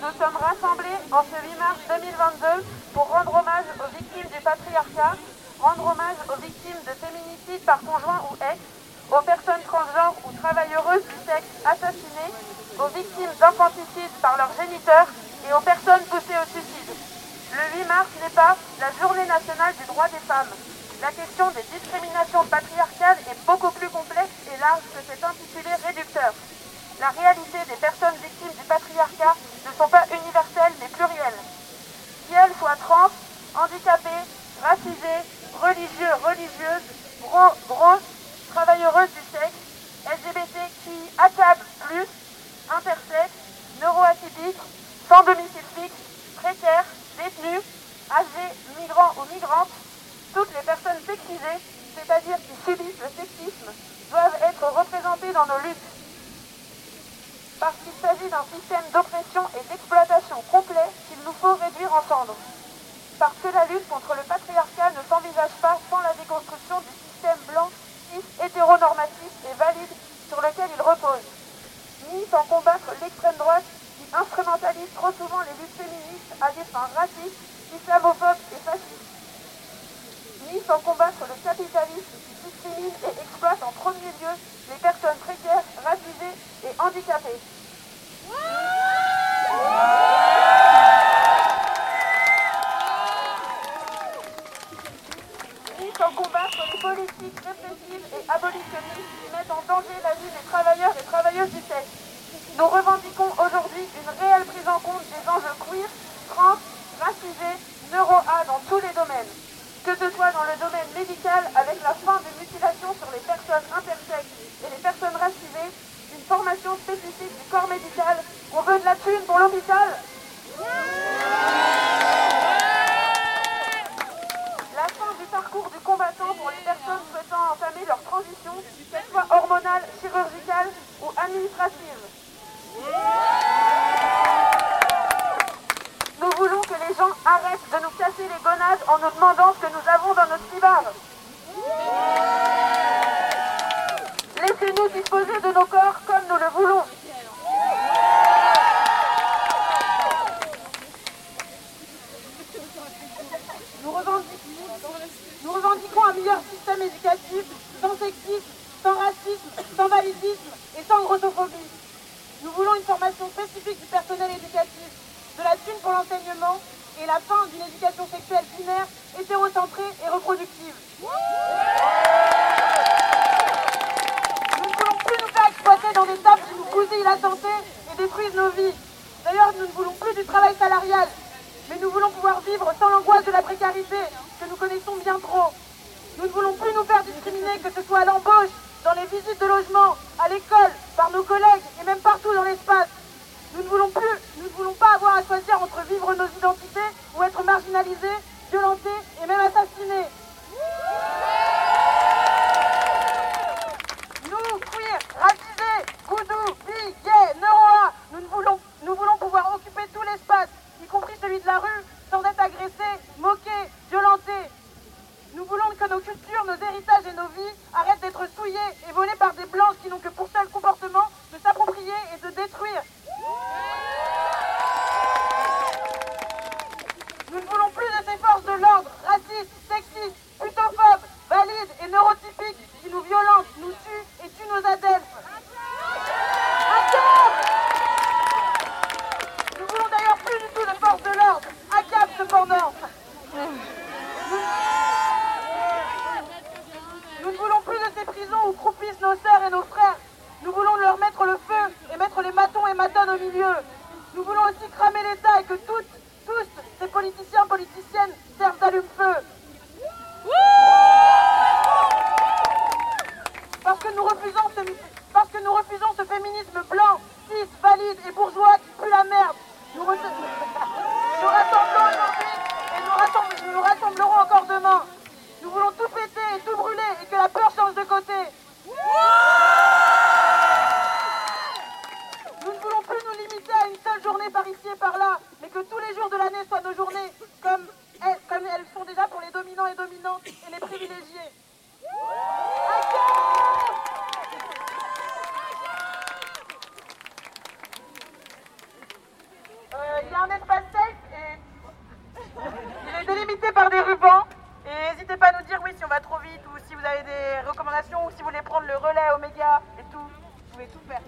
nous sommes rassemblés en ce 8 mars 2022 pour rendre hommage aux victimes du patriarcat, rendre hommage aux victimes de féminicide par conjoint ou ex, aux personnes transgenres ou travailleuses du sexe assassinées, aux victimes d'infanticide par leurs géniteurs et aux personnes poussées au suicide. Le 8 mars n'est pas la journée nationale du droit des femmes. La question des discriminations patriarcales est beaucoup plus complexe et large que cet intitulé réducteur. La réalité des personnes victimes du patriarcat ne sont pas universelles mais plurielles. Qu'elles soient trans, handicapées, racisées, religieux, religieuses, gros, grosses, travailleuses du sexe, LGBTQI, ACAB+, intersexes, neuroatypiques, sans domicile fixe, précaires, détenus, âgés, migrants ou migrantes, toutes les personnes sexisées, c'est-à-dire qui subissent le sexisme, doivent être représentées dans nos luttes. Parce qu'il s'agit d'un système d'oppression et d'exploitation complet qu'il nous faut réduire en cendres. Parce que la lutte contre le patriarcat ne s'envisage pas sans la déconstruction du système blanc, cis, hétéronormatif et valide sur lequel il repose. Ni sans combattre l'extrême droite qui instrumentalise trop souvent les luttes féministes à des fins racistes, islamophobes et fascistes. Ni sans combattre le capitalisme qui discrimine et exploite en premier lieu les personnes précaires, racisées et handicapées. Sans combattre les politiques répressives et abolitionnistes qui mettent en danger la vie des travailleurs et travailleuses du sexe. Nous revendiquons aujourd'hui une réelle prise en compte des enjeux queer, trans, racisés, neuro-A dans tous les domaines. Que ce soit dans le domaine médical avec la fin des mutilations sur les personnes intersexes et les pour l'hôpital La fin du parcours du combattant pour les personnes souhaitant entamer leur transition, qu'elle soit hormonale, chirurgicale ou administrative. Nous voulons que les gens arrêtent de nous casser les gonades en nous demandant ce que nous avons dans notre cibard. Laissez-nous disposer de nos corps comme nous le voulons. Nous revendiquons, nous revendiquons un meilleur système éducatif, sans sexisme, sans racisme, sans validisme et sans grossophobie. Nous voulons une formation spécifique du personnel éducatif, de la thune pour l'enseignement et la fin d'une éducation sexuelle binaire, hétérocentrée et reproductive. Nous ne voulons plus nous faire exploiter dans des tables qui nous bousillent la santé et détruisent nos vies. D'ailleurs, nous ne voulons plus du travail salarial, mais nous voulons pouvoir vivre sans l'angoisse de la précarité que nous connaissons bien trop. Nous ne voulons plus nous faire discriminer, que ce soit à l'embauche, dans les visites de logement, à l'école, par nos collègues et même partout dans l'espace. Nous ne voulons plus, nous ne voulons pas avoir à choisir entre vivre nos identités ou être marginalisés, violentés et même assassinés. Nous, queer, racisés, goudou, bi, gays, neuroa, nous, ne voulons, nous voulons pouvoir occuper tout l'espace, y compris celui de la rue, sans être agressés, moqués, violentés. Nous voulons que nos cultures, nos héritages et nos vies arrêtent d'être souillés et volés par des blanches qui n'ont que pour seul comportement de s'approprier et de détruire. Nous ne voulons plus de ces forces de l'ordre, racistes, sexistes, putophobes, valides et neurotypiques qui nous violentent, nous tuent et tuent nos adeptes. ACAB Nous voulons d'ailleurs plus du tout de forces de l'ordre, ACAB cependant. Nous ne voulons plus de ces prisons où croupissent nos sœurs et nos frères. Nous voulons leur mettre le feu et mettre les matons et matones au milieu. Nous voulons aussi cramer l'État et que toutes, tous ces politiciens, politiciennes servent d'allume-feu. Parce que nous refusons ce, parce que nous refusons ce féminisme blanc, cis, valide et bourgeois qui pue la merde. Nous, re- nous rassemblons aujourd'hui et nous, rassemble- nous nous rassemblerons encore demain. Nous voulons tout péter et tout brûler et que la peur change de côté. Nous ne voulons plus nous limiter à une seule journée par ici et par là, mais que tous les jours de l'année soient nos journées comme elles, comme elles sont déjà pour les dominants et dominantes et les privilégiés. il y a un espace safe et il est délimité par des rubans. Et n'hésitez pas à nous dire oui si on va trop vite ou si vous avez des recommandations ou si vous voulez prendre le relais Oméga et tout. Vous pouvez tout faire.